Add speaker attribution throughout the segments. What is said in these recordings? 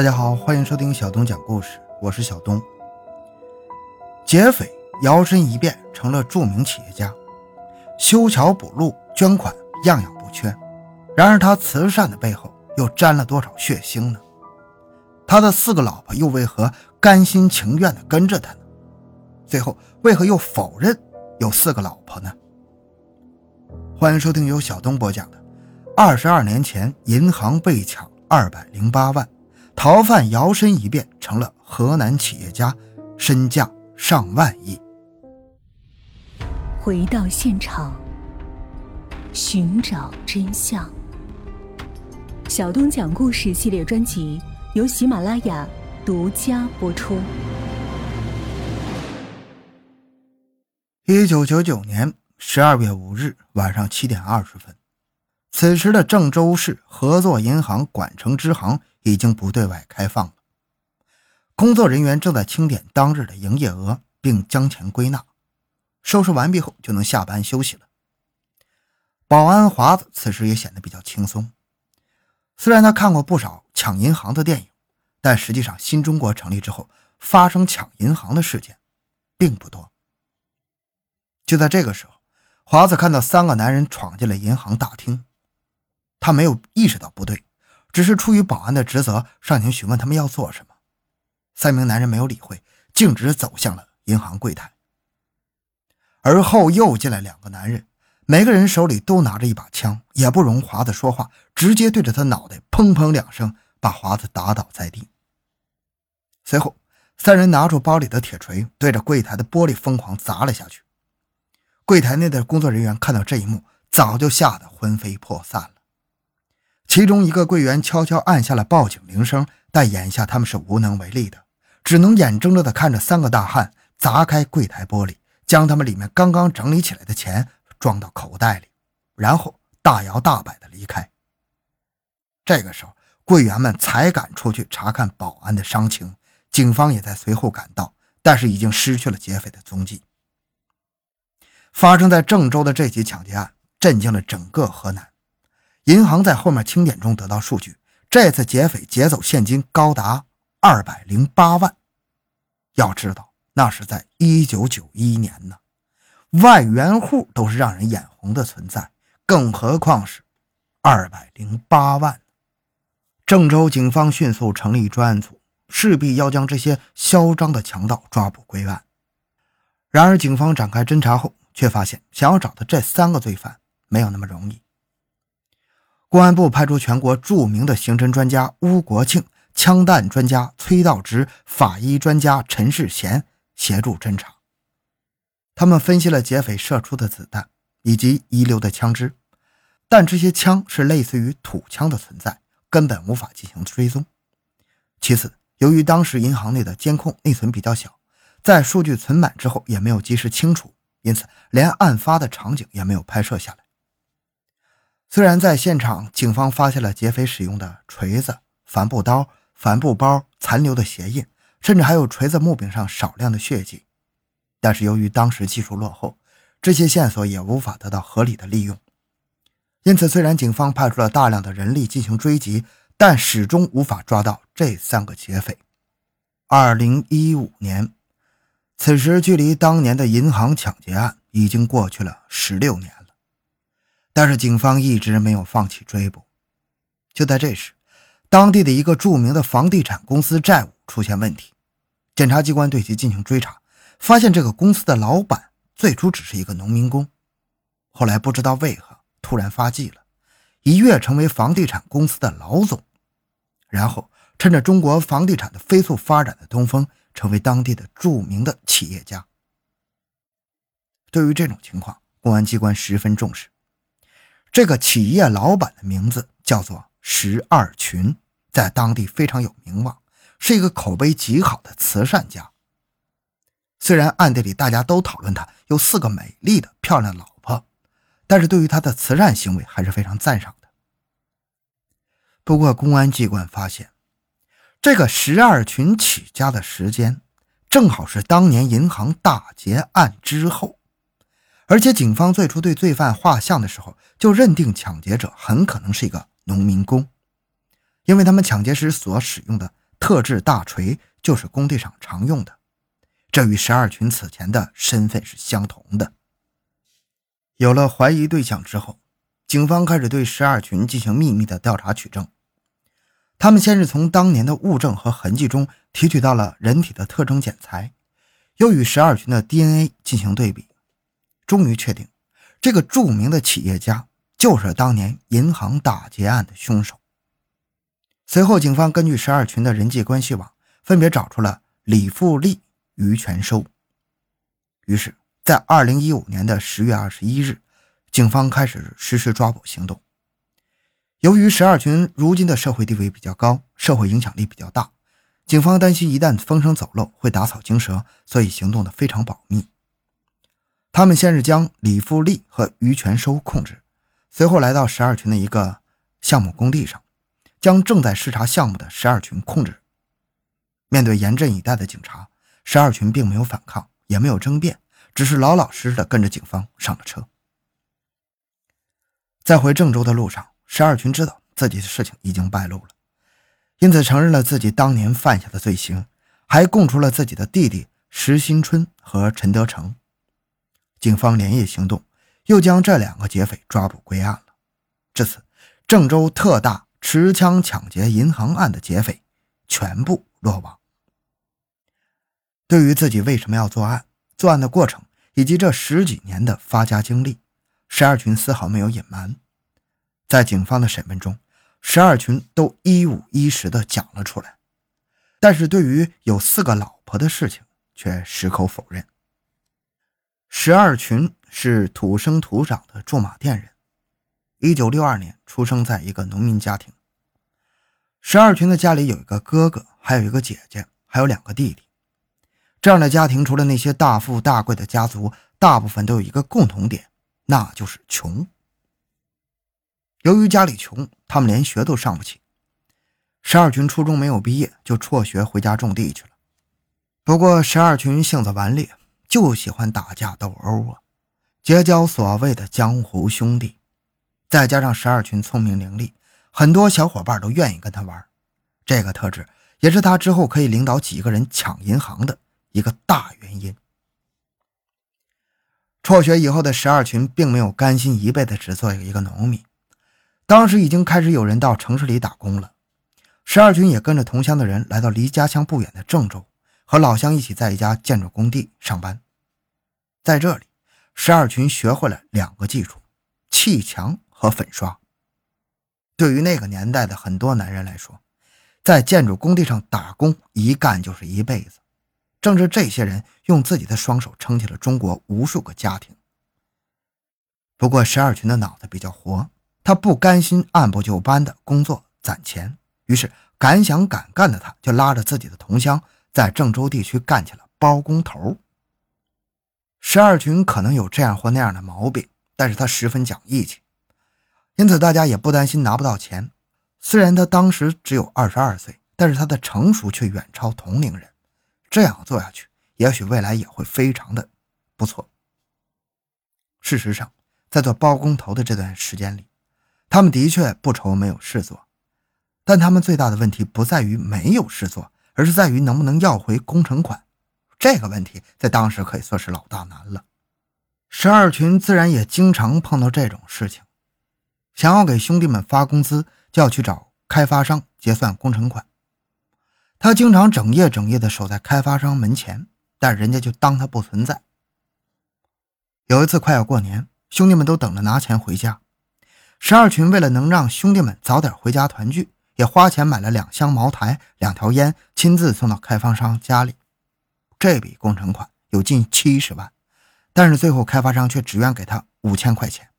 Speaker 1: 大家好，欢迎收听小东讲故事，我是小东。劫匪摇身一变成了著名企业家，修桥补路、捐款，样样不缺。然而他慈善的背后又沾了多少血腥呢？他的四个老婆又为何甘心情愿地跟着他呢？最后为何又否认有四个老婆呢？欢迎收听由小东播讲的《二十二年前银行被抢二百零八万》。逃犯摇身一变成了河南企业家，身价上万亿。
Speaker 2: 回到现场，寻找真相。小东讲故事系列专辑由喜马拉雅独家播出。
Speaker 1: 一九九九年十二月五日晚上七点二十分，此时的郑州市合作银行管城支行。已经不对外开放了。工作人员正在清点当日的营业额，并将钱归纳。收拾完毕后，就能下班休息了。保安华子此时也显得比较轻松。虽然他看过不少抢银行的电影，但实际上新中国成立之后，发生抢银行的事件并不多。就在这个时候，华子看到三个男人闯进了银行大厅，他没有意识到不对。只是出于保安的职责，上前询问他们要做什么。三名男人没有理会，径直走向了银行柜台。而后又进来两个男人，每个人手里都拿着一把枪，也不容华子说话，直接对着他脑袋砰砰两声，把华子打倒在地。随后，三人拿出包里的铁锤，对着柜台的玻璃疯狂砸了下去。柜台内的工作人员看到这一幕，早就吓得魂飞魄散了。其中一个柜员悄悄按下了报警铃声，但眼下他们是无能为力的，只能眼睁睁地看着三个大汉砸开柜台玻璃，将他们里面刚刚整理起来的钱装到口袋里，然后大摇大摆地离开。这个时候，柜员们才敢出去查看保安的伤情，警方也在随后赶到，但是已经失去了劫匪的踪迹。发生在郑州的这起抢劫案震惊了整个河南。银行在后面清点中得到数据，这次劫匪劫走现金高达二百零八万。要知道，那是在一九九一年呢，万元户都是让人眼红的存在，更何况是二百零八万。郑州警方迅速成立专案组，势必要将这些嚣张的强盗抓捕归案。然而，警方展开侦查后，却发现想要找到这三个罪犯没有那么容易。公安部派出全国著名的刑侦专家邬国庆、枪弹专家崔道直、法医专家陈世贤协助侦查。他们分析了劫匪射出的子弹以及遗留的枪支，但这些枪是类似于土枪的存在，根本无法进行追踪。其次，由于当时银行内的监控内存比较小，在数据存满之后也没有及时清除，因此连案发的场景也没有拍摄下来。虽然在现场，警方发现了劫匪使用的锤子、帆布刀、帆布包残留的鞋印，甚至还有锤子木柄上少量的血迹，但是由于当时技术落后，这些线索也无法得到合理的利用。因此，虽然警方派出了大量的人力进行追击，但始终无法抓到这三个劫匪。二零一五年，此时距离当年的银行抢劫案已经过去了十六年。但是警方一直没有放弃追捕。就在这时，当地的一个著名的房地产公司债务出现问题，检察机关对其进行追查，发现这个公司的老板最初只是一个农民工，后来不知道为何突然发迹了，一跃成为房地产公司的老总，然后趁着中国房地产的飞速发展的东风，成为当地的著名的企业家。对于这种情况，公安机关十分重视。这个企业老板的名字叫做石二群，在当地非常有名望，是一个口碑极好的慈善家。虽然暗地里大家都讨论他有四个美丽的漂亮老婆，但是对于他的慈善行为还是非常赞赏的。不过，公安机关发现，这个石二群起家的时间正好是当年银行大劫案之后。而且，警方最初对罪犯画像的时候，就认定抢劫者很可能是一个农民工，因为他们抢劫时所使用的特制大锤就是工地上常用的，这与十二群此前的身份是相同的。有了怀疑对象之后，警方开始对十二群进行秘密的调查取证。他们先是从当年的物证和痕迹中提取到了人体的特征检材，又与十二群的 DNA 进行对比，终于确定这个著名的企业家就是当年银行打劫案的凶手。随后，警方根据十二群的人际关系网，分别找出了李富利、于全收。于是。在二零一五年的十月二十一日，警方开始实施抓捕行动。由于十二群如今的社会地位比较高，社会影响力比较大，警方担心一旦风声走漏会打草惊蛇，所以行动的非常保密。他们先是将李富利和于全收控制，随后来到十二群的一个项目工地上，将正在视察项目的十二群控制。面对严阵以待的警察，十二群并没有反抗，也没有争辩。只是老老实实的跟着警方上了车。在回郑州的路上，十二群知道自己的事情已经败露了，因此承认了自己当年犯下的罪行，还供出了自己的弟弟石新春和陈德成。警方连夜行动，又将这两个劫匪抓捕归案了。至此，郑州特大持枪抢劫银行案的劫匪全部落网。对于自己为什么要作案？作案的过程以及这十几年的发家经历，十二群丝毫没有隐瞒。在警方的审问中，十二群都一五一十地讲了出来。但是对于有四个老婆的事情，却矢口否认。十二群是土生土长的驻马店人，一九六二年出生在一个农民家庭。十二群的家里有一个哥哥，还有一个姐姐，还有两个弟弟。这样的家庭，除了那些大富大贵的家族，大部分都有一个共同点，那就是穷。由于家里穷，他们连学都上不起。十二群初中没有毕业，就辍学回家种地去了。不过十二群性子顽劣，就喜欢打架斗殴啊，结交所谓的江湖兄弟。再加上十二群聪明伶俐，很多小伙伴都愿意跟他玩。这个特质也是他之后可以领导几个人抢银行的。一个大原因。辍学以后的十二群并没有甘心一辈子只做一个农民，当时已经开始有人到城市里打工了。十二群也跟着同乡的人来到离家乡不远的郑州，和老乡一起在一家建筑工地上班。在这里，十二群学会了两个技术：砌墙和粉刷。对于那个年代的很多男人来说，在建筑工地上打工一干就是一辈子。正是这些人用自己的双手撑起了中国无数个家庭。不过，十二群的脑子比较活，他不甘心按部就班的工作攒钱，于是敢想敢干的他，就拉着自己的同乡在郑州地区干起了包工头。十二群可能有这样或那样的毛病，但是他十分讲义气，因此大家也不担心拿不到钱。虽然他当时只有二十二岁，但是他的成熟却远超同龄人。这样做下去，也许未来也会非常的不错。事实上，在做包工头的这段时间里，他们的确不愁没有事做，但他们最大的问题不在于没有事做，而是在于能不能要回工程款。这个问题在当时可以说是老大难了。十二群自然也经常碰到这种事情，想要给兄弟们发工资，就要去找开发商结算工程款。他经常整夜整夜的守在开发商门前，但人家就当他不存在。有一次快要过年，兄弟们都等着拿钱回家。十二群为了能让兄弟们早点回家团聚，也花钱买了两箱茅台、两条烟，亲自送到开发商家里。这笔工程款有近七十万，但是最后开发商却只愿给他五千块钱。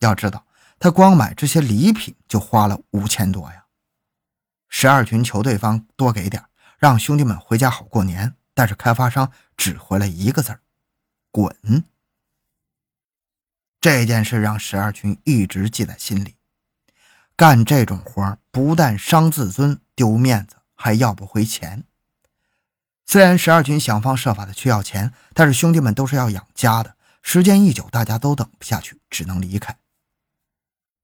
Speaker 1: 要知道，他光买这些礼品就花了五千多呀。十二群求对方多给点，让兄弟们回家好过年。但是开发商只回了一个字儿：“滚。”这件事让十二群一直记在心里。干这种活不但伤自尊、丢面子，还要不回钱。虽然十二群想方设法的去要钱，但是兄弟们都是要养家的。时间一久，大家都等不下去，只能离开。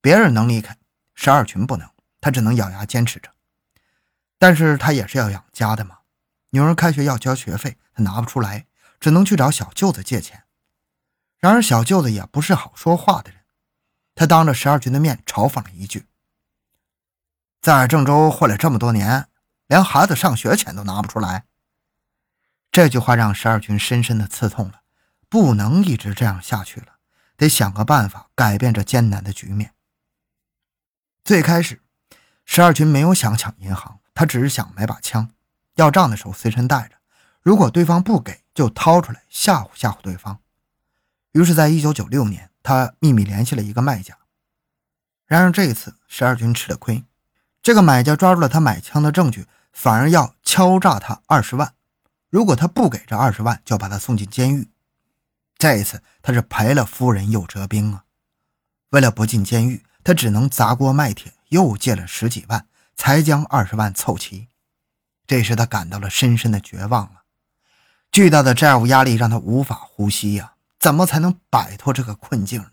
Speaker 1: 别人能离开，十二群不能，他只能咬牙坚持着。但是他也是要养家的嘛。女儿开学要交学费，他拿不出来，只能去找小舅子借钱。然而小舅子也不是好说话的人，他当着十二群的面嘲讽了一句：“在郑州混了这么多年，连孩子上学钱都拿不出来。”这句话让十二军深深的刺痛了，不能一直这样下去了，得想个办法改变这艰难的局面。最开始，十二军没有想抢银行，他只是想买把枪，要账的时候随身带着，如果对方不给，就掏出来吓唬吓唬对方。于是，在一九九六年，他秘密联系了一个卖家。然而这一次，十二军吃了亏，这个买家抓住了他买枪的证据，反而要敲诈他二十万。如果他不给这二十万，就要把他送进监狱。这一次他是赔了夫人又折兵啊！为了不进监狱，他只能砸锅卖铁，又借了十几万，才将二十万凑齐。这时他感到了深深的绝望了，巨大的债务压力让他无法呼吸呀！怎么才能摆脱这个困境？